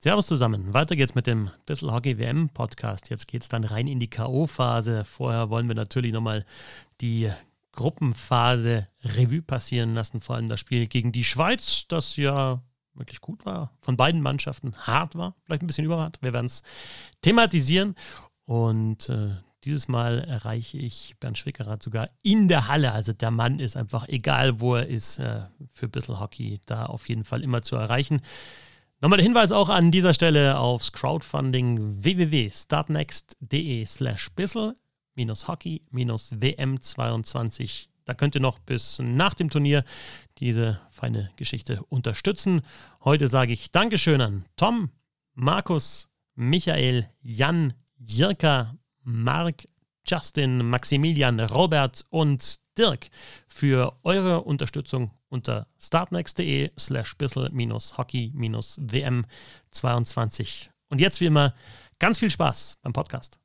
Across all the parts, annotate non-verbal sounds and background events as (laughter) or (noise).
Servus zusammen. Weiter geht's mit dem Bissl Hockey WM Podcast. Jetzt geht's dann rein in die K.O.-Phase. Vorher wollen wir natürlich nochmal die Gruppenphase Revue passieren lassen. Vor allem das Spiel gegen die Schweiz, das ja wirklich gut war, von beiden Mannschaften hart war, vielleicht ein bisschen überhart. Wir werden es thematisieren. Und äh, dieses Mal erreiche ich Bernd Schwickerath sogar in der Halle. Also der Mann ist einfach, egal wo er ist, äh, für Bissl Hockey da auf jeden Fall immer zu erreichen. Nochmal der Hinweis auch an dieser Stelle aufs Crowdfunding www.startnext.de slash bissel hockey wm22. Da könnt ihr noch bis nach dem Turnier diese feine Geschichte unterstützen. Heute sage ich Dankeschön an Tom, Markus, Michael, Jan, Jirka, Marc, Justin, Maximilian, Robert und Dirk für eure Unterstützung unter startnext.de slash bissel-hockey-wm22. Und jetzt wie immer ganz viel Spaß beim Podcast.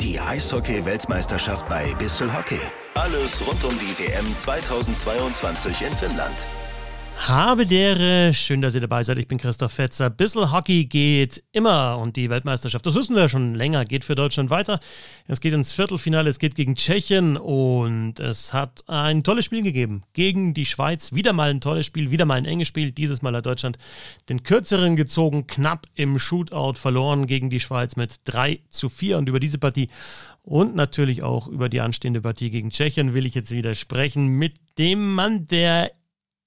Die Eishockey-Weltmeisterschaft bei Bissel Hockey. Alles rund um die WM 2022 in Finnland. Habe dere, schön, dass ihr dabei seid. Ich bin Christoph Fetzer. Bissl Hockey geht immer und die Weltmeisterschaft, das wissen wir schon länger, geht für Deutschland weiter. Es geht ins Viertelfinale, es geht gegen Tschechien und es hat ein tolles Spiel gegeben gegen die Schweiz. Wieder mal ein tolles Spiel, wieder mal ein enges Spiel. Dieses Mal hat Deutschland den kürzeren gezogen, knapp im Shootout verloren gegen die Schweiz mit 3 zu 4 und über diese Partie und natürlich auch über die anstehende Partie gegen Tschechien will ich jetzt wieder sprechen mit dem Mann, der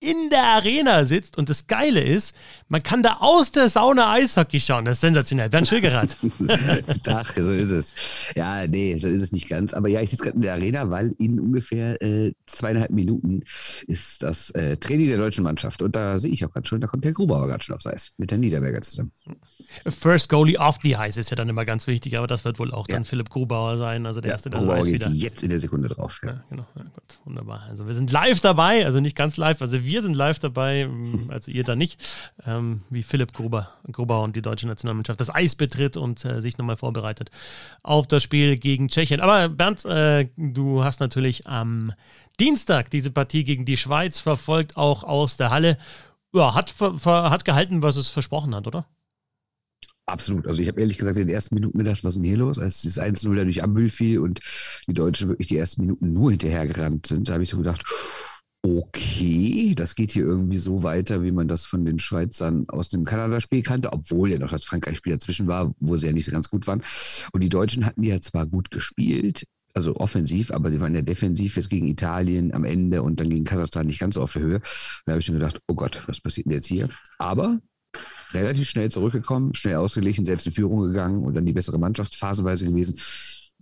in der Arena sitzt und das Geile ist, man kann da aus der Sauna Eishockey schauen. Das ist sensationell. Bernd Schwilgerath. Tag, (laughs) so ist es. Ja, nee, so ist es nicht ganz. Aber ja, ich sitze gerade in der Arena, weil in ungefähr äh, zweieinhalb Minuten ist das äh, Training der deutschen Mannschaft. Und da sehe ich auch gerade schon, da kommt der Grubauer gerade schon aufs Eis mit der Niederberger zusammen. First Goalie off the Ice ist ja dann immer ganz wichtig, aber das wird wohl auch ja. dann Philipp Grubauer sein. Also der ja, erste, der Grubauer geht wieder. jetzt in der Sekunde drauf. Ja, ja genau. Gut, wunderbar. Also wir sind live dabei, also nicht ganz live, also wir wir sind live dabei, (laughs) also ihr da nicht, ähm, wie Philipp Gruber, Gruber und die deutsche Nationalmannschaft das Eis betritt und äh, sich nochmal vorbereitet auf das Spiel gegen Tschechien. Aber Bernd, äh, du hast natürlich am Dienstag diese Partie gegen die Schweiz verfolgt, auch aus der Halle. Ja, hat, hat gehalten, was es versprochen hat, oder? Absolut. Also ich habe ehrlich gesagt in den ersten Minuten gedacht, was ist denn hier los? Als das 1-0 durch Ambüll fiel und die Deutschen wirklich die ersten Minuten nur hinterhergerannt sind, da habe ich so gedacht, okay, das geht hier irgendwie so weiter, wie man das von den Schweizern aus dem Kanada-Spiel kannte, obwohl ja noch das Frankreich-Spiel dazwischen war, wo sie ja nicht so ganz gut waren. Und die Deutschen hatten ja zwar gut gespielt, also offensiv, aber die waren ja defensiv jetzt gegen Italien am Ende und dann gegen Kasachstan nicht ganz auf der Höhe. Da habe ich mir gedacht, oh Gott, was passiert denn jetzt hier? Aber relativ schnell zurückgekommen, schnell ausgeglichen, selbst in Führung gegangen und dann die bessere Mannschaft phasenweise gewesen.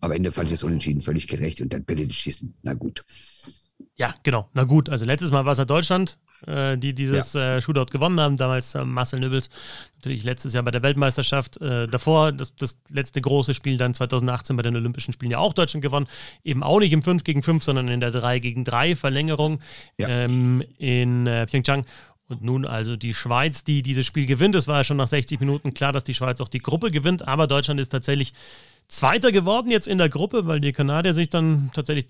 Am Ende fand ich das Unentschieden völlig gerecht und dann Bälle schießen. Na gut. Ja, genau. Na gut, also letztes Mal war es ja Deutschland, äh, die dieses ja. äh, Shootout gewonnen haben. Damals äh, Marcel Nübbels, natürlich letztes Jahr bei der Weltmeisterschaft. Äh, davor, das, das, letzte große Spiel dann 2018 bei den Olympischen Spielen ja auch Deutschland gewonnen. Eben auch nicht im 5 gegen 5, sondern in der 3 gegen 3 Verlängerung ja. ähm, in äh, Pyeongchang. Und nun also die Schweiz, die dieses Spiel gewinnt. Es war ja schon nach 60 Minuten klar, dass die Schweiz auch die Gruppe gewinnt, aber Deutschland ist tatsächlich Zweiter geworden jetzt in der Gruppe, weil die Kanadier sich dann tatsächlich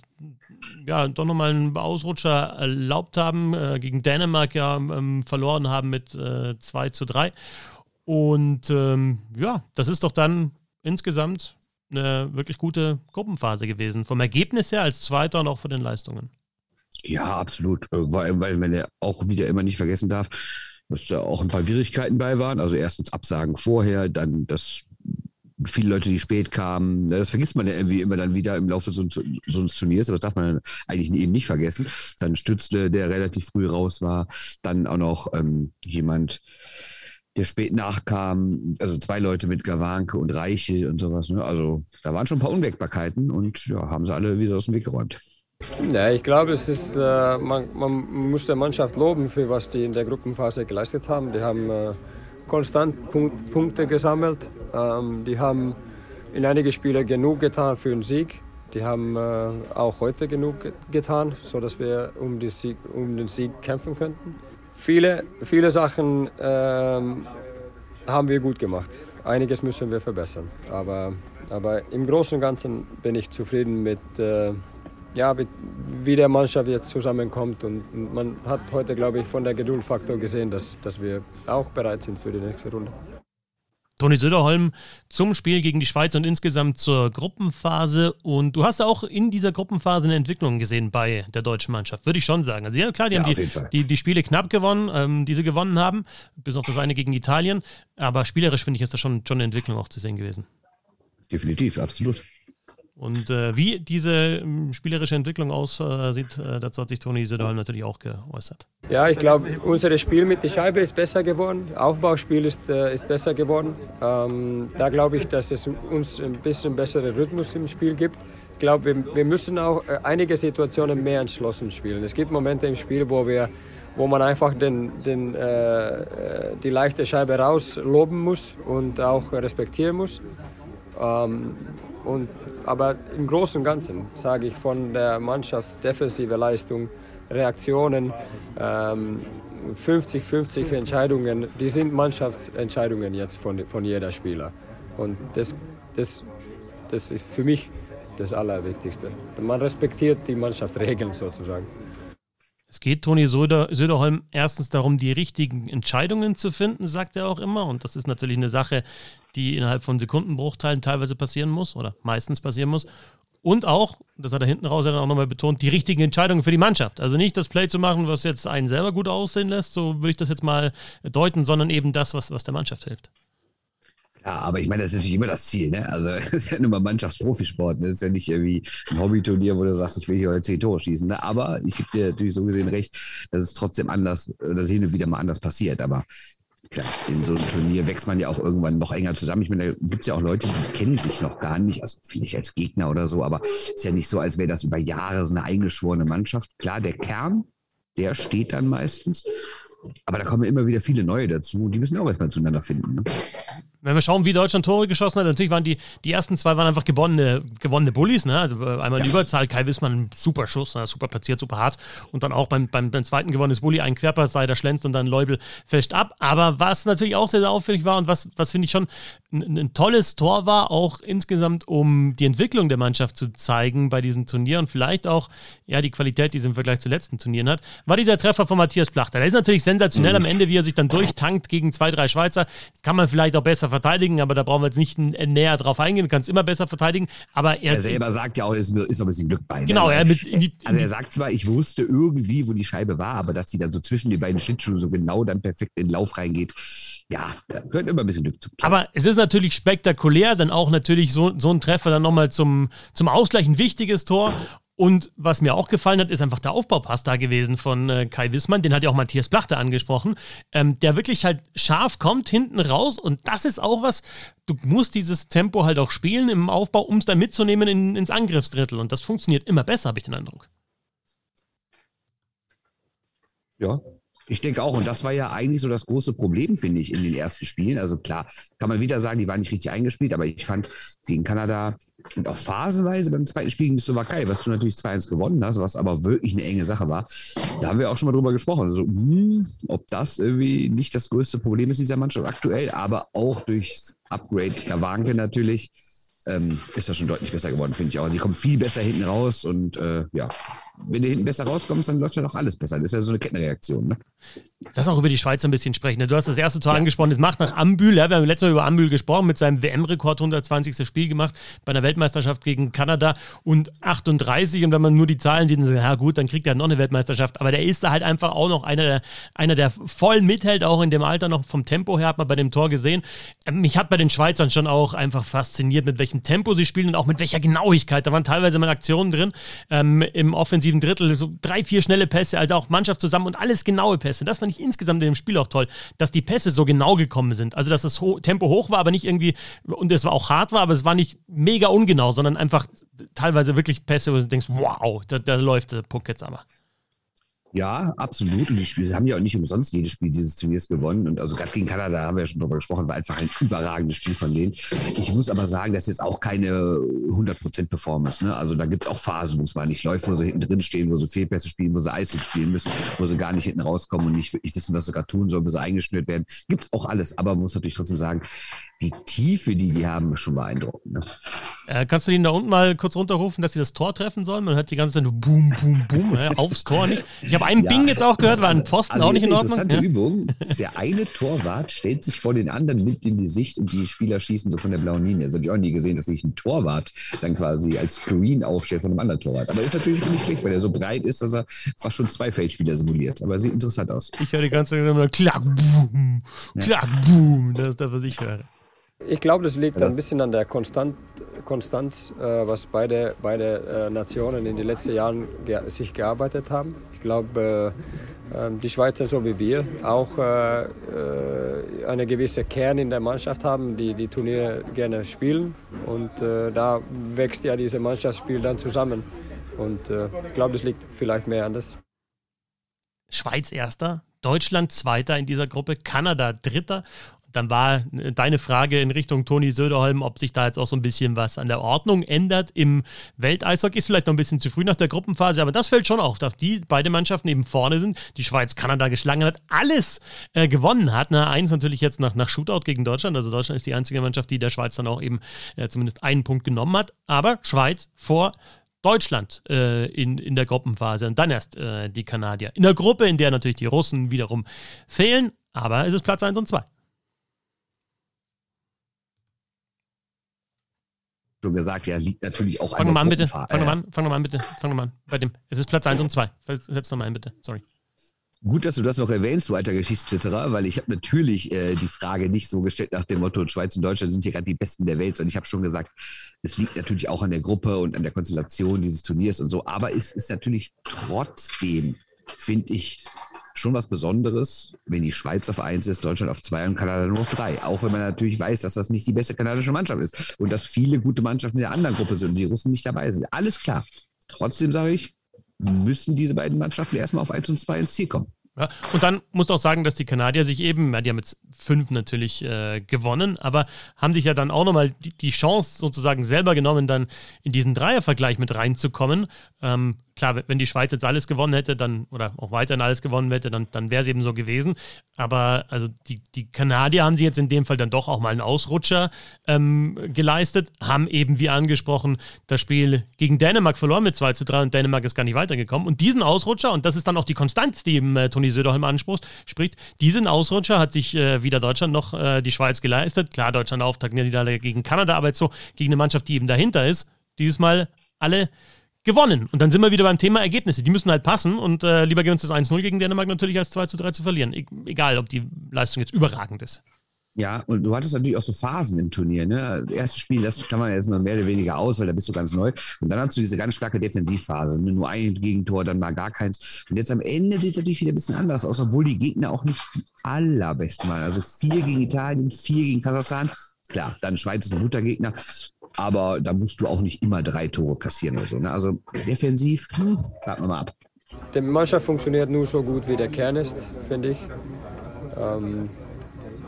ja doch nochmal einen Ausrutscher erlaubt haben, äh, gegen Dänemark ja ähm, verloren haben mit äh, 2 zu 3. Und ähm, ja, das ist doch dann insgesamt eine wirklich gute Gruppenphase gewesen. Vom Ergebnis her als Zweiter und auch von den Leistungen. Ja, absolut. Äh, weil, weil man ja auch wieder immer nicht vergessen darf, dass da auch ein paar Schwierigkeiten bei waren. Also erstens Absagen vorher, dann das viele Leute, die spät kamen. Das vergisst man ja irgendwie immer dann wieder im Laufe so, so eines Turniers, aber das darf man eigentlich eben nicht vergessen. Dann stützte, der relativ früh raus war, dann auch noch ähm, jemand, der spät nachkam, also zwei Leute mit Gawanke und Reiche und sowas. Ne? Also da waren schon ein paar Unwägbarkeiten und ja, haben sie alle wieder aus dem Weg geräumt. Ja, ich glaube, es ist, äh, man, man muss der Mannschaft loben, für was die in der Gruppenphase geleistet haben. Die haben äh, konstant Punkt, Punkte gesammelt. Ähm, die haben in einigen Spielen genug getan für den Sieg. Die haben äh, auch heute genug getan, sodass wir um, Sieg, um, den Sieg kämpfen könnten. Viele, viele Sachen ähm, haben wir gut gemacht. Einiges müssen wir verbessern. Aber, aber im Großen und Ganzen bin ich zufrieden mit, äh, ja, wie der Mannschaft jetzt zusammenkommt. Und man hat heute, glaube ich, von der Geduldfaktor gesehen, dass, dass wir auch bereit sind für die nächste Runde. Toni Söderholm zum Spiel gegen die Schweiz und insgesamt zur Gruppenphase. Und du hast auch in dieser Gruppenphase eine Entwicklung gesehen bei der deutschen Mannschaft, würde ich schon sagen. Also ja, klar, die ja, haben die, die, die, Spiele knapp gewonnen, ähm, die sie gewonnen haben, bis auf das eine gegen Italien. Aber spielerisch finde ich, ist da schon, schon eine Entwicklung auch zu sehen gewesen. Definitiv, absolut. Und äh, wie diese ähm, spielerische Entwicklung aussieht, äh, dazu hat sich Toni Söderholm natürlich auch geäußert. Ja, ich glaube, unser Spiel mit der Scheibe ist besser geworden. Aufbauspiel ist, äh, ist besser geworden. Ähm, da glaube ich, dass es uns ein bisschen besseren Rhythmus im Spiel gibt. Ich glaube, wir, wir, müssen auch äh, einige Situationen mehr entschlossen spielen. Es gibt Momente im Spiel, wo wir wo man einfach den, den, äh, äh, die leichte Scheibe rausloben muss und auch respektieren muss. Ähm, und, aber im Großen und Ganzen sage ich von der Mannschaftsdefensive Leistung, Reaktionen, 50-50 ähm, Entscheidungen, die sind Mannschaftsentscheidungen jetzt von, von jeder Spieler. Und das, das, das ist für mich das Allerwichtigste. Man respektiert die Mannschaftsregeln sozusagen. Es geht Toni Söder, Söderholm erstens darum, die richtigen Entscheidungen zu finden, sagt er auch immer. Und das ist natürlich eine Sache, die innerhalb von Sekundenbruchteilen teilweise passieren muss oder meistens passieren muss. Und auch, das hat er hinten raus dann auch nochmal betont, die richtigen Entscheidungen für die Mannschaft. Also nicht das Play zu machen, was jetzt einen selber gut aussehen lässt, so würde ich das jetzt mal deuten, sondern eben das, was, was der Mannschaft hilft. Ja, aber ich meine, das ist natürlich immer das Ziel, ne? Also (laughs) es ist ja nur mal Mannschaftsprofisport, ne? Das ist ja nicht irgendwie ein Hobbyturnier, wo du sagst, ich will hier heute zehn Tore schießen. Ne? Aber ich gebe dir natürlich so gesehen recht, dass es trotzdem anders, dass hin und wieder mal anders passiert. Aber klar, in so einem Turnier wächst man ja auch irgendwann noch enger zusammen. Ich meine, da gibt es ja auch Leute, die kennen sich noch gar nicht, also vielleicht als Gegner oder so, aber es ist ja nicht so, als wäre das über Jahre so eine eingeschworene Mannschaft. Klar, der Kern, der steht dann meistens. Aber da kommen immer wieder viele neue dazu und die müssen auch erstmal zueinander finden. Ne? Wenn wir schauen, wie Deutschland Tore geschossen hat, natürlich waren die, die ersten zwei waren einfach gewonnene, gewonnene Bullies. Ne? Also äh, einmal in ja. Überzahl, Kai Wissmann, super Schuss, ne? super platziert, super hart. Und dann auch beim, beim, beim zweiten gewonnenes Bulli, ein Querpass, sei der schlänzt und dann Leubel fälscht ab. Aber was natürlich auch sehr, sehr auffällig war und was, was finde ich schon ein, ein, tolles Tor war, auch insgesamt, um die Entwicklung der Mannschaft zu zeigen bei diesem Turnier und vielleicht auch ja, die Qualität, die sie im Vergleich zu letzten Turnieren hat, war dieser Treffer von Matthias Plachter. Der ist natürlich sensationell mhm. am Ende, wie er sich dann durchtankt gegen zwei, drei Schweizer. Das kann man vielleicht auch besser verteidigen, aber da brauchen wir jetzt nicht näher drauf eingehen. Du kannst immer besser verteidigen, aber er. Er selber sagt ja auch, es ist, ist noch ein bisschen Glück bei. Genau, er mit. Die, (laughs) also er sagt zwar, ich wusste irgendwie, wo die Scheibe war, aber dass sie dann so zwischen die beiden Schlittschuhe so genau dann perfekt in den Lauf reingeht, ja, da gehört immer ein bisschen Glück zu. Aber es ist natürlich spektakulär, dann auch natürlich so, so ein Treffer dann nochmal zum, zum Ausgleich ein wichtiges Tor. Und was mir auch gefallen hat, ist einfach der Aufbaupass da gewesen von äh, Kai Wissmann. Den hat ja auch Matthias Plachte angesprochen. Ähm, der wirklich halt scharf kommt hinten raus. Und das ist auch was, du musst dieses Tempo halt auch spielen im Aufbau, um es dann mitzunehmen in, ins Angriffsdrittel. Und das funktioniert immer besser, habe ich den Eindruck. Ja, ich denke auch, und das war ja eigentlich so das große Problem, finde ich, in den ersten Spielen. Also klar, kann man wieder sagen, die waren nicht richtig eingespielt, aber ich fand gegen Kanada und auch phasenweise beim zweiten Spiel gegen Slowakei, was du natürlich 2-1 gewonnen hast, was aber wirklich eine enge Sache war. Da haben wir auch schon mal drüber gesprochen. Also, hm, ob das irgendwie nicht das größte Problem ist dieser Mannschaft aktuell, aber auch durch Upgrade Kawanke natürlich, ähm, ist das schon deutlich besser geworden, finde ich auch. Die kommen viel besser hinten raus und äh, ja, wenn du hinten besser rauskommst, dann läuft ja doch alles besser. Das ist ja so eine Kettenreaktion. Ne? Lass auch über die Schweiz ein bisschen sprechen. Ne? Du hast das erste Tor ja. angesprochen. Es macht nach Ambühl. Ja, wir haben letztes Mal über Ambühl gesprochen, mit seinem WM-Rekord 120. Spiel gemacht bei einer Weltmeisterschaft gegen Kanada und 38. Und wenn man nur die Zahlen sieht, dann sagt, ja gut, dann kriegt er noch eine Weltmeisterschaft. Aber der ist da halt einfach auch noch einer der, einer, der voll mithält, auch in dem Alter noch vom Tempo her, hat man bei dem Tor gesehen. Ähm, mich hat bei den Schweizern schon auch einfach fasziniert, mit welchem Tempo sie spielen und auch mit welcher Genauigkeit. Da waren teilweise mal Aktionen drin ähm, im offensiven offensiven Drittel, so drei, vier schnelle Pässe, also auch Mannschaft zusammen und alles genaue Pässe. Das fand ich insgesamt in dem Spiel auch toll, dass die Pässe so genau gekommen sind. Also, dass das Ho Tempo hoch war, aber nicht irgendwie, und es war auch hart war, aber es war nicht mega ungenau, sondern einfach teilweise wirklich Pässe, wo du denkst, wow, da, da läuft der Puck jetzt aber. Ja, absolut. Und die Spiele haben ja auch nicht umsonst jedes Spiel dieses Turniers gewonnen. Und also gerade gegen Kanada haben wir ja schon drüber gesprochen, war einfach ein überragendes Spiel von denen. Ich muss aber sagen, das ist auch keine 100% Performance. Ne? Also da gibt es auch Phasen, wo es mal nicht läuft, wo sie hinten drin stehen, wo sie Fehlpässe spielen, wo sie eisig spielen müssen, wo sie gar nicht hinten rauskommen und nicht wirklich wissen, was sie gerade tun sollen, wo sie eingeschnürt werden. Gibt es auch alles. Aber man muss natürlich trotzdem sagen, die Tiefe, die die haben, ist schon beeindruckend. Ne? Äh, kannst du ihn da unten mal kurz runterrufen, dass sie das Tor treffen sollen? Man hört die ganze Zeit nur Boom, Boom, Boom äh, aufs Tor nicht. Ich habe einen ja, Bing jetzt auch gehört, war ein Pfosten also auch nicht in Ordnung. Interessante ja. Übung. Der eine Torwart stellt sich vor den anderen mit in die Sicht und die Spieler schießen so von der blauen Linie. Das habe ich auch nie gesehen, dass sich ein Torwart dann quasi als Screen aufstellt von einem anderen Torwart. Aber ist natürlich nicht schlecht, weil er so breit ist, dass er fast schon zwei Feldspieler simuliert. Aber sieht interessant aus. Ich höre die ganze Zeit immer Klack, Boom, Klack, Boom. Das ist das, was ich höre. Ich glaube, das liegt ein bisschen an der Konstant, Konstanz, äh, was beide, beide äh, Nationen in den letzten Jahren ge sich gearbeitet haben. Ich glaube, äh, die Schweizer, so wie wir, auch äh, äh, eine gewisse Kern in der Mannschaft haben, die die Turniere gerne spielen. Und äh, da wächst ja dieses Mannschaftsspiel dann zusammen. Und ich glaube, das liegt vielleicht mehr an das. Schweiz erster, Deutschland zweiter in dieser Gruppe, Kanada dritter dann war deine Frage in Richtung Toni Söderholm, ob sich da jetzt auch so ein bisschen was an der Ordnung ändert im Welteishockey. Ist vielleicht noch ein bisschen zu früh nach der Gruppenphase, aber das fällt schon auf, dass die beide Mannschaften eben vorne sind. Die Schweiz Kanada geschlagen hat, alles äh, gewonnen hat. Na, eins natürlich jetzt nach, nach Shootout gegen Deutschland. Also Deutschland ist die einzige Mannschaft, die der Schweiz dann auch eben äh, zumindest einen Punkt genommen hat. Aber Schweiz vor Deutschland äh, in, in der Gruppenphase und dann erst äh, die Kanadier. In der Gruppe, in der natürlich die Russen wiederum fehlen, aber es ist Platz 1 und 2. schon gesagt, ja, liegt natürlich auch Fang an. Fang bitte. Fang nochmal an, fang nochmal an, bitte. Fang nochmal an. Bei dem. Es ist Platz 1 und 2. Setz nochmal ein, bitte. Sorry. Gut, dass du das noch erwähnst, du alter Geschichtsliterar, weil ich habe natürlich äh, die Frage nicht so gestellt nach dem Motto, Schweiz und Deutschland sind hier gerade die Besten der Welt, sondern ich habe schon gesagt, es liegt natürlich auch an der Gruppe und an der Konstellation dieses Turniers und so, aber es ist natürlich trotzdem, finde ich, schon was Besonderes, wenn die Schweiz auf 1 ist, Deutschland auf 2 und Kanada nur auf 3. Auch wenn man natürlich weiß, dass das nicht die beste kanadische Mannschaft ist und dass viele gute Mannschaften in der anderen Gruppe sind und die Russen nicht dabei sind. Alles klar. Trotzdem sage ich, müssen diese beiden Mannschaften erstmal auf 1 und 2 ins Ziel kommen. Ja, und dann muss auch sagen, dass die Kanadier sich eben, ja, die haben jetzt fünf natürlich äh, gewonnen, aber haben sich ja dann auch nochmal die, die Chance sozusagen selber genommen, dann in diesen Dreiervergleich mit reinzukommen. Ähm, klar, wenn die Schweiz jetzt alles gewonnen hätte, dann, oder auch weiterhin alles gewonnen hätte, dann, dann wäre es eben so gewesen. Aber also die, die Kanadier haben sie jetzt in dem Fall dann doch auch mal einen Ausrutscher ähm, geleistet, haben eben, wie angesprochen, das Spiel gegen Dänemark verloren mit 2 zu 3 und Dänemark ist gar nicht weitergekommen. Und diesen Ausrutscher, und das ist dann auch die Konstanz, die eben äh, Toni Söderholm anspricht, spricht, diesen Ausrutscher hat sich äh, weder Deutschland noch äh, die Schweiz geleistet. Klar, Deutschland Auftakt Niederlage gegen Kanada, aber jetzt so gegen eine Mannschaft, die eben dahinter ist, dieses Mal alle gewonnen. Und dann sind wir wieder beim Thema Ergebnisse. Die müssen halt passen und äh, lieber gehen uns das 1-0 gegen Dänemark natürlich als 2 3 zu verlieren. E egal, ob die Leistung jetzt überragend ist. Ja, und du hattest natürlich auch so Phasen im Turnier. Ne? Das erste Spiel, das kann man erstmal mehr oder weniger aus, weil da bist du ganz neu. Und dann hast du diese ganz starke Defensivphase. Ne? Nur ein Gegentor, dann mal gar keins. Und jetzt am Ende sieht es natürlich wieder ein bisschen anders aus, obwohl die Gegner auch nicht allerbesten waren. Also vier gegen Italien, vier gegen Kasachstan. Klar, dann Schweiz ist ein guter Gegner aber da musst du auch nicht immer drei Tore kassieren oder so. Ne? Also defensiv, hm, warten wir mal ab. Die Mannschaft funktioniert nur so gut, wie der Kern ist, finde ich. Ähm,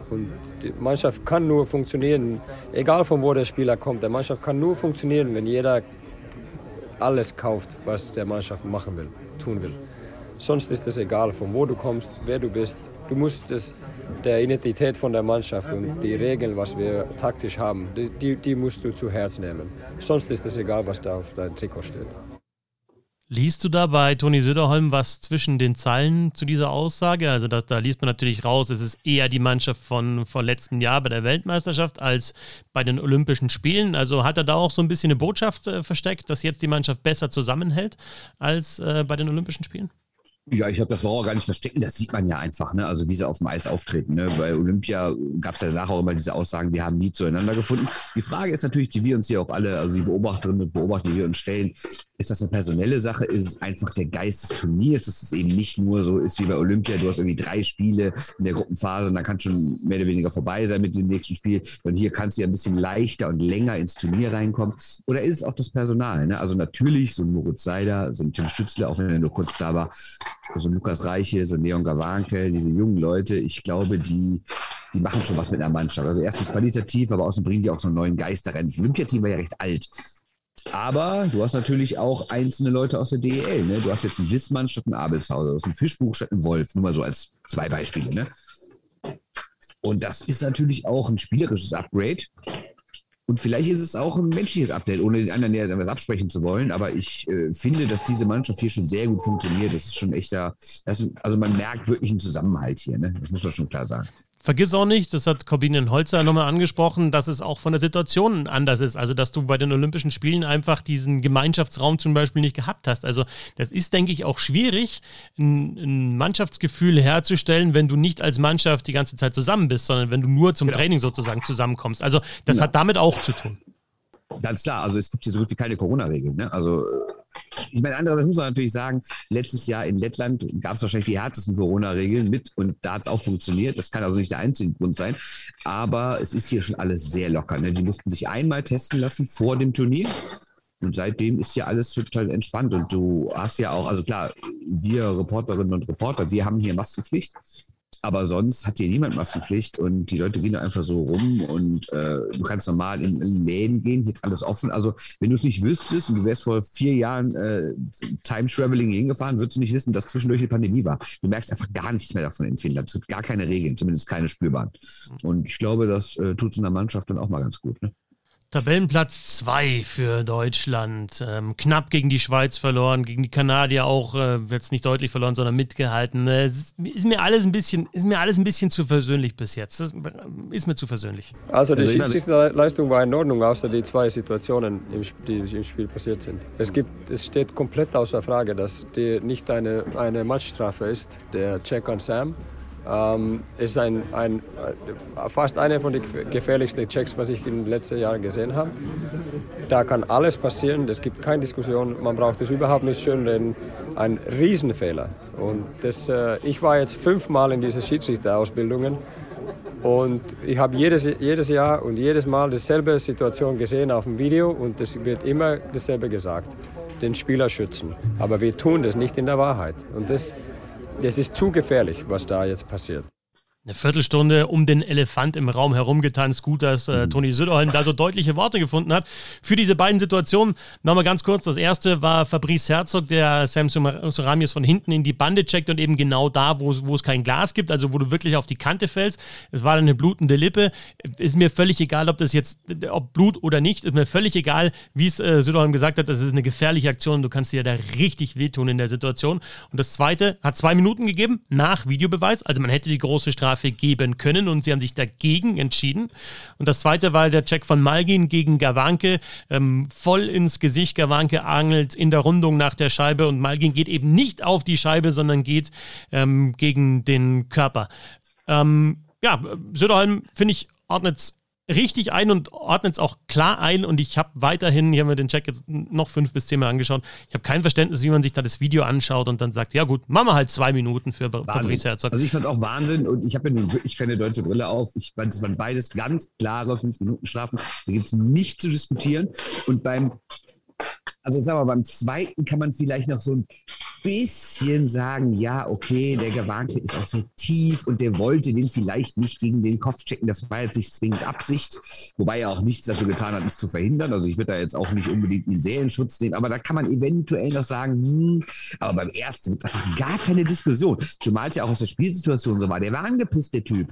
und die Mannschaft kann nur funktionieren, egal von wo der Spieler kommt. Der Mannschaft kann nur funktionieren, wenn jeder alles kauft, was der Mannschaft machen will, tun will. Sonst ist es egal, von wo du kommst, wer du bist. Du musst es der Identität von der Mannschaft und die Regeln, was wir taktisch haben, die, die musst du zu Herz nehmen. Sonst ist es egal, was da auf deinem Trikot steht. Liest du da bei Toni Söderholm was zwischen den Zeilen zu dieser Aussage? Also da, da liest man natürlich raus, es ist eher die Mannschaft von, von letztem Jahr bei der Weltmeisterschaft als bei den Olympischen Spielen. Also hat er da auch so ein bisschen eine Botschaft äh, versteckt, dass jetzt die Mannschaft besser zusammenhält als äh, bei den Olympischen Spielen? Ja, ich glaube, das war auch gar nicht verstecken, das sieht man ja einfach, ne? Also wie sie auf dem Eis auftreten. Ne? Bei Olympia gab es ja danach auch immer diese Aussagen, wir haben nie zueinander gefunden. Die Frage ist natürlich, die wir uns hier auch alle, also die Beobachterinnen und Beobachter, die wir uns stellen, ist das eine personelle Sache? Ist es einfach der Geist des Turniers, dass es eben nicht nur so ist wie bei Olympia, du hast irgendwie drei Spiele in der Gruppenphase und dann kann schon mehr oder weniger vorbei sein mit dem nächsten Spiel. Und hier kannst du ja ein bisschen leichter und länger ins Turnier reinkommen. Oder ist es auch das Personal? Ne? Also natürlich so ein Moritz Seider, so ein Tim Stützle, auch wenn er nur kurz da war, so ein Lukas Reiche, so Neon Gawanke, diese jungen Leute, ich glaube, die, die machen schon was mit einer Mannschaft. Also erstens qualitativ, aber außerdem bringen die auch so einen neuen Geist da rein. Das Olympiateam war ja recht alt. Aber du hast natürlich auch einzelne Leute aus der DEL. Ne? Du hast jetzt einen Wissmann statt einen Abelshauser, du hast einen Fischbuch statt einen Wolf. Nur mal so als zwei Beispiele. Ne? Und das ist natürlich auch ein spielerisches Upgrade. Und vielleicht ist es auch ein menschliches Update, ohne den anderen ja damit absprechen zu wollen. Aber ich äh, finde, dass diese Mannschaft hier schon sehr gut funktioniert. Das ist schon echter, das, also man merkt wirklich einen Zusammenhalt hier. Ne? Das muss man schon klar sagen. Vergiss auch nicht, das hat Corbinian Holzer nochmal angesprochen, dass es auch von der Situation anders ist. Also, dass du bei den Olympischen Spielen einfach diesen Gemeinschaftsraum zum Beispiel nicht gehabt hast. Also, das ist, denke ich, auch schwierig, ein, ein Mannschaftsgefühl herzustellen, wenn du nicht als Mannschaft die ganze Zeit zusammen bist, sondern wenn du nur zum genau. Training sozusagen zusammenkommst. Also, das genau. hat damit auch zu tun. Ganz klar, also es gibt hier so gut wie keine Corona-Regeln. Ne? Also ich meine, andererseits muss man natürlich sagen, letztes Jahr in Lettland gab es wahrscheinlich die härtesten Corona-Regeln mit und da hat es auch funktioniert. Das kann also nicht der einzige Grund sein. Aber es ist hier schon alles sehr locker. Ne? Die mussten sich einmal testen lassen vor dem Turnier. Und seitdem ist ja alles total entspannt. Und du hast ja auch, also klar, wir Reporterinnen und Reporter, wir haben hier Maskenpflicht. Aber sonst hat hier niemand Maskenpflicht und die Leute gehen da einfach so rum und äh, du kannst normal in, in Läden gehen, hier ist alles offen. Also wenn du es nicht wüsstest und du wärst vor vier Jahren äh, Time Traveling hingefahren, würdest du nicht wissen, dass zwischendurch die Pandemie war. Du merkst einfach gar nichts mehr davon in Finnland. Es gibt gar keine Regeln, zumindest keine spürbaren. Und ich glaube, das äh, tut es in der Mannschaft dann auch mal ganz gut. Ne? Tabellenplatz 2 für Deutschland. Ähm, knapp gegen die Schweiz verloren, gegen die Kanadier auch äh, jetzt nicht deutlich verloren, sondern mitgehalten. Äh, ist, ist, mir alles ein bisschen, ist mir alles ein bisschen zu versöhnlich bis jetzt. Das ist mir zu versöhnlich. Also die also Schiedsrichterleistung war in Ordnung, außer die zwei Situationen, die im Spiel passiert sind. Es gibt, es steht komplett außer Frage, dass die nicht eine, eine Matchstrafe ist. Der Check an Sam ähm, ist ein, ein, äh, fast einer von den gefährlichsten Checks, was ich in den letzten Jahren gesehen habe. Da kann alles passieren, es gibt keine Diskussion, man braucht es überhaupt nicht schön reden. Ein Riesenfehler. Und das, äh, ich war jetzt fünfmal in diesen Schiedsrichterausbildungen und ich habe jedes, jedes Jahr und jedes Mal dieselbe Situation gesehen auf dem Video und es wird immer dasselbe gesagt. Den Spieler schützen. Aber wir tun das nicht in der Wahrheit. Und das, das ist zu gefährlich, was da jetzt passiert eine Viertelstunde um den Elefant im Raum herumgetanzt. Gut, dass äh, mhm. Toni Söderholm da so deutliche Worte gefunden hat. Für diese beiden Situationen nochmal ganz kurz. Das erste war Fabrice Herzog, der Sam Suramius von hinten in die Bande checkt und eben genau da, wo, wo es kein Glas gibt, also wo du wirklich auf die Kante fällst. Es war eine blutende Lippe. Ist mir völlig egal, ob das jetzt, ob Blut oder nicht, ist mir völlig egal, wie es äh, Söderholm gesagt hat. Das ist eine gefährliche Aktion. Du kannst dir da richtig wehtun in der Situation. Und das zweite hat zwei Minuten gegeben nach Videobeweis. Also man hätte die große Strafe Strafe geben können und sie haben sich dagegen entschieden. Und das zweite war der Check von Malgin gegen Gawanke. Ähm, voll ins Gesicht. Gawanke angelt in der Rundung nach der Scheibe und Malgin geht eben nicht auf die Scheibe, sondern geht ähm, gegen den Körper. Ähm, ja, Söderholm, finde ich, ordnet richtig ein und ordnet es auch klar ein. Und ich habe weiterhin, ich habe mir den Check jetzt noch fünf bis zehn Mal angeschaut, ich habe kein Verständnis, wie man sich da das Video anschaut und dann sagt, ja gut, machen wir halt zwei Minuten für Fabrice Herzog. Also ich fand es auch Wahnsinn und ich habe ja wirklich keine deutsche Brille auf. Ich fand, es waren beides ganz klare fünf Minuten Strafen. Da gibt es nicht zu diskutieren. Und beim also sagen wir, beim zweiten kann man vielleicht noch so ein bisschen sagen, ja, okay, der Gewanke ist auch sehr tief und der wollte den vielleicht nicht gegen den Kopf checken. Das war jetzt nicht zwingend Absicht, wobei er auch nichts dafür getan hat, es zu verhindern. Also ich würde da jetzt auch nicht unbedingt einen Serienschutz nehmen, aber da kann man eventuell noch sagen, hm, aber beim ersten einfach gar keine Diskussion. Zumal es ja auch aus der Spielsituation so war. Der war angepisst, der Typ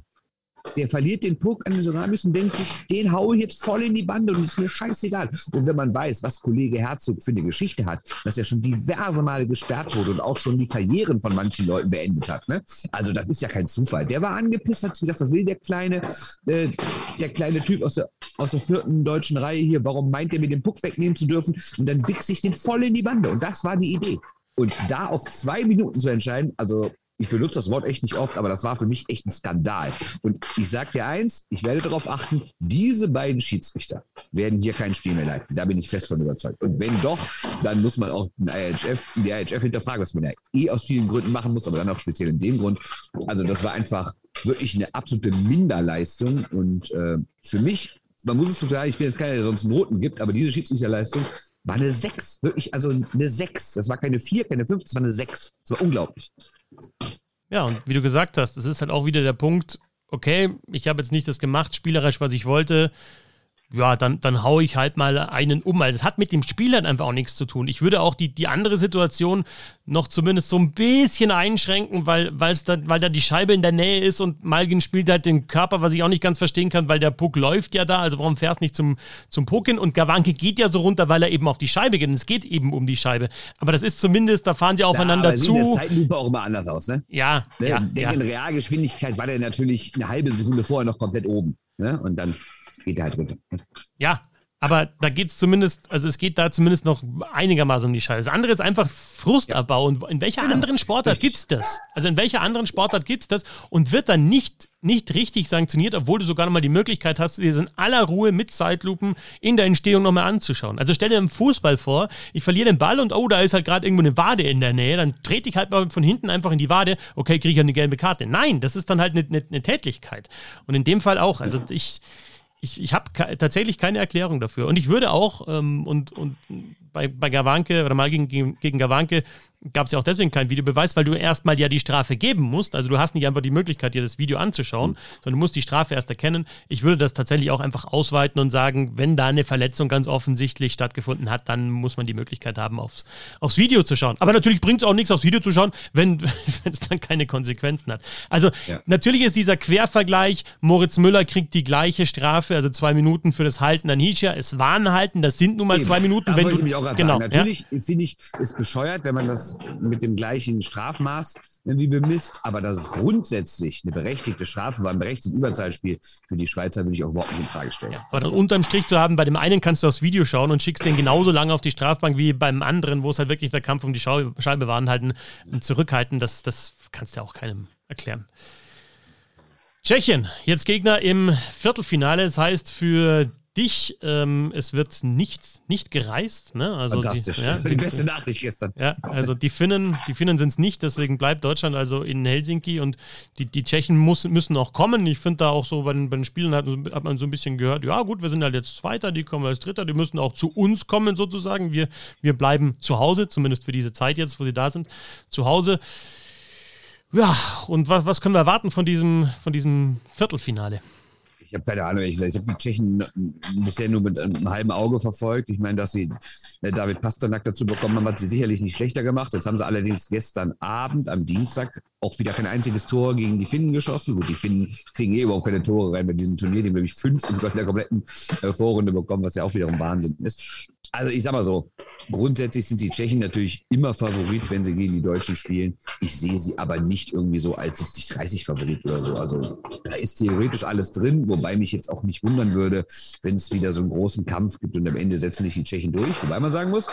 der verliert den Puck an den Soramis und denkt sich, den haue ich jetzt voll in die Bande und ist mir scheißegal. Und wenn man weiß, was Kollege Herzog für eine Geschichte hat, dass er schon diverse Male gesperrt wurde und auch schon die Karrieren von manchen Leuten beendet hat, ne? also das ist ja kein Zufall. Der war angepisst, hat gedacht, was will der kleine, äh, der kleine Typ aus der, aus der vierten deutschen Reihe hier, warum meint er mir den Puck wegnehmen zu dürfen? Und dann wichse ich den voll in die Bande. Und das war die Idee. Und da auf zwei Minuten zu entscheiden, also ich benutze das Wort echt nicht oft, aber das war für mich echt ein Skandal. Und ich sage dir eins, ich werde darauf achten, diese beiden Schiedsrichter werden hier kein Spiel mehr leiten. Da bin ich fest von überzeugt. Und wenn doch, dann muss man auch den IHF, die IHF hinterfragen, was man ja eh aus vielen Gründen machen muss, aber dann auch speziell in dem Grund. Also das war einfach wirklich eine absolute Minderleistung. Und äh, für mich, man muss es so klar, ich bin jetzt keiner, der sonst Noten gibt, aber diese Schiedsrichterleistung war eine 6. Wirklich, also eine 6. Das war keine 4, keine 5, das war eine 6. Das war unglaublich. Ja, und wie du gesagt hast, es ist halt auch wieder der Punkt, okay, ich habe jetzt nicht das gemacht, spielerisch, was ich wollte. Ja, dann, dann haue ich halt mal einen um. Also es hat mit dem Spiel dann einfach auch nichts zu tun. Ich würde auch die, die andere Situation noch zumindest so ein bisschen einschränken, weil, da, weil da die Scheibe in der Nähe ist und Malgin spielt halt den Körper, was ich auch nicht ganz verstehen kann, weil der Puck läuft ja da. Also warum fährst du nicht zum, zum Puck hin? Und Gawanke geht ja so runter, weil er eben auf die Scheibe geht. Und es geht eben um die Scheibe. Aber das ist zumindest, da fahren sie aufeinander ja, zu. Sieht in der Zeitlupe auch immer anders aus, ne? Ja. Ne? ja, ja. in Realgeschwindigkeit war der natürlich eine halbe Sekunde vorher noch komplett oben. Ne? Und dann geht halt runter. Ja, aber da geht es zumindest, also es geht da zumindest noch einigermaßen um die Scheiße. Das andere ist einfach Frustabbau. Und in welcher genau. anderen Sportart gibt es das? Also in welcher anderen Sportart gibt es das und wird dann nicht, nicht richtig sanktioniert, obwohl du sogar nochmal die Möglichkeit hast, dir in aller Ruhe mit Zeitlupen in der Entstehung nochmal anzuschauen. Also stell dir im Fußball vor, ich verliere den Ball und oh, da ist halt gerade irgendwo eine Wade in der Nähe, dann trete ich halt mal von hinten einfach in die Wade, okay, kriege ich eine gelbe Karte. Nein, das ist dann halt eine, eine, eine Tätlichkeit. Und in dem Fall auch. Also ich ich, ich habe tatsächlich keine Erklärung dafür. Und ich würde auch, ähm, und, und bei, bei Gawanke oder mal gegen, gegen Gawanke gab es ja auch deswegen keinen Videobeweis, weil du erstmal ja die Strafe geben musst. Also du hast nicht einfach die Möglichkeit, dir das Video anzuschauen, mhm. sondern du musst die Strafe erst erkennen. Ich würde das tatsächlich auch einfach ausweiten und sagen, wenn da eine Verletzung ganz offensichtlich stattgefunden hat, dann muss man die Möglichkeit haben, aufs, aufs Video zu schauen. Aber natürlich bringt es auch nichts, aufs Video zu schauen, (laughs) wenn, es dann keine Konsequenzen hat. Also ja. natürlich ist dieser Quervergleich, Moritz Müller kriegt die gleiche Strafe, also zwei Minuten für das Halten an Hischa. Es war ein Halten, das sind nun mal Eben. zwei Minuten. Das wenn du, ich mich auch genau, sagen. Natürlich ja? finde ich, ist bescheuert, wenn man das mit dem gleichen Strafmaß irgendwie bemisst, aber dass es grundsätzlich eine berechtigte Strafe war, ein berechtigtes Überzahlspiel für die Schweizer, würde ich auch überhaupt nicht in Frage stellen. Aber das unterm Strich zu haben, bei dem einen kannst du aufs Video schauen und schickst den genauso lange auf die Strafbank wie beim anderen, wo es halt wirklich der Kampf um die Scheibe war und halt Zurückhalten, das, das kannst du ja auch keinem erklären. Tschechien, jetzt Gegner im Viertelfinale. Das heißt, für dich. Ähm, es wird nicht, nicht gereist. Ne? Also Fantastisch. Die, ja, das war die beste Nachricht gestern. Ja, also die Finnen, die Finnen sind es nicht, deswegen bleibt Deutschland also in Helsinki und die, die Tschechen muss, müssen auch kommen. Ich finde da auch so bei den, bei den Spielen hat, hat, man so ein bisschen gehört, ja gut, wir sind halt jetzt Zweiter, die kommen als Dritter, die müssen auch zu uns kommen sozusagen. Wir, wir bleiben zu Hause, zumindest für diese Zeit jetzt, wo sie da sind, zu Hause. Ja, und was, was können wir erwarten von diesem, von diesem Viertelfinale? Ich habe keine Ahnung, ich, ich habe die Tschechen bisher nur mit einem halben Auge verfolgt. Ich meine, dass sie äh, David Pasternak dazu bekommen haben, hat sie sicherlich nicht schlechter gemacht. Jetzt haben sie allerdings gestern Abend, am Dienstag, auch wieder kein einziges Tor gegen die Finnen geschossen. Gut, die Finnen kriegen eh überhaupt keine Tore rein bei diesem Turnier. Die haben nämlich fünf in der kompletten äh, Vorrunde bekommen, was ja auch wiederum Wahnsinn ist. Also ich sag mal so, grundsätzlich sind die Tschechen natürlich immer Favorit, wenn sie gegen die Deutschen spielen. Ich sehe sie aber nicht irgendwie so als 70-30 Favorit oder so. Also da ist theoretisch alles drin, wobei mich jetzt auch nicht wundern würde, wenn es wieder so einen großen Kampf gibt und am Ende setzen sich die Tschechen durch. Wobei man sagen muss,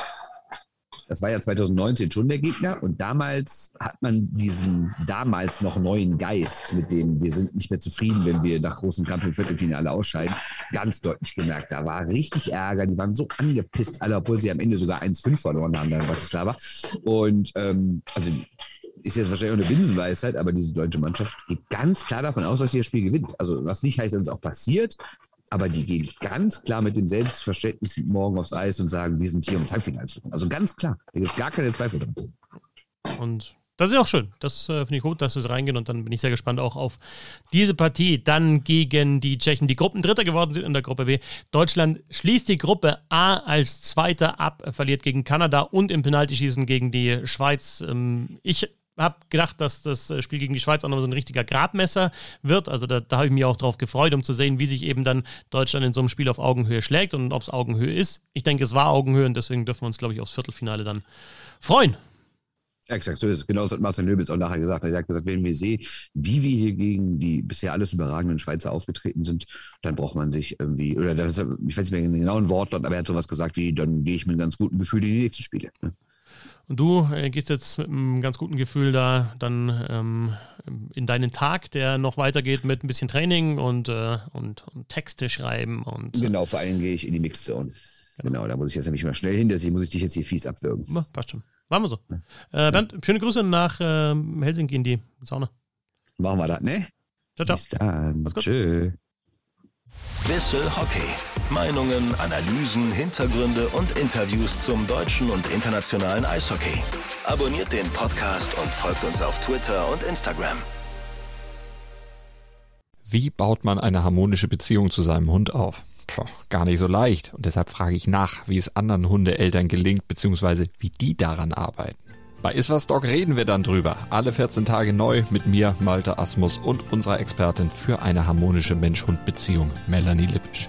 das war ja 2019 schon der Gegner und damals hat man diesen damals noch neuen Geist, mit dem wir sind nicht mehr zufrieden, wenn wir nach großem Kampf im Viertelfinale ausscheiden, ganz deutlich gemerkt. Da war richtig Ärger, die waren so angepisst, alle, obwohl sie am Ende sogar 1-5 verloren haben, da in Bratislava. Und ähm, also ist jetzt wahrscheinlich auch eine Binsenweisheit, aber diese deutsche Mannschaft geht ganz klar davon aus, dass sie das Spiel gewinnt. Also was nicht heißt, dass es auch passiert, aber die gehen ganz klar mit dem Selbstverständnis morgen aufs Eis und sagen, wir sind hier, um Halbfinale zu kommen. Also ganz klar, da gibt es gar keine Zweifel drin. Und das ist auch schön. Das äh, finde ich gut, dass wir es reingehen und dann bin ich sehr gespannt auch auf diese Partie. Dann gegen die Tschechen, die Gruppendritter geworden sind in der Gruppe B. Deutschland schließt die Gruppe A als Zweiter ab, verliert gegen Kanada und im Penaltyschießen gegen die Schweiz. Ähm, ich habe gedacht, dass das äh, Spiel gegen die Schweiz auch noch so ein richtiger Gradmesser wird. Also da, da habe ich mich auch drauf gefreut, um zu sehen, wie sich eben dann Deutschland in so einem Spiel auf Augenhöhe schlägt und ob es Augenhöhe ist. Ich denke, es war Augenhöhe und deswegen dürfen wir uns, glaube ich, aufs Viertelfinale dann freuen. Exakt, so ist es. Genauso hat Marcel Nöbels auch nachher gesagt. Er hat gesagt, wenn wir sehen, wie wir hier gegen die bisher alles überragenden Schweizer aufgetreten sind, dann braucht man sich irgendwie, oder ich weiß nicht mehr den genauen Wort, aber er hat sowas gesagt wie, dann gehe ich mit einem ganz guten Gefühl in die nächsten Spiele. Ne? Und du äh, gehst jetzt mit einem ganz guten Gefühl da dann ähm, in deinen Tag, der noch weitergeht mit ein bisschen Training und, äh, und, und, Texte schreiben. Und, äh, genau, vor allem gehe ich in die Mixzone. Genau. genau, da muss ich jetzt nämlich mal schnell hin, deswegen muss ich dich jetzt hier fies abwürgen. Ja, passt schon. Machen wir so. Ja. Äh, Bernd, schöne Grüße nach äh, Helsinki in die Sauna. Machen wir das, ne? Ciao, ciao. Bis dann. Tschö. Bissel Hockey. Meinungen, Analysen, Hintergründe und Interviews zum deutschen und internationalen Eishockey. Abonniert den Podcast und folgt uns auf Twitter und Instagram. Wie baut man eine harmonische Beziehung zu seinem Hund auf? Puh, gar nicht so leicht. Und deshalb frage ich nach, wie es anderen Hundeeltern gelingt, beziehungsweise wie die daran arbeiten. Bei Iswas Dog reden wir dann drüber. Alle 14 Tage neu mit mir, Malte Asmus und unserer Expertin für eine harmonische Mensch-Hund-Beziehung, Melanie Lippisch.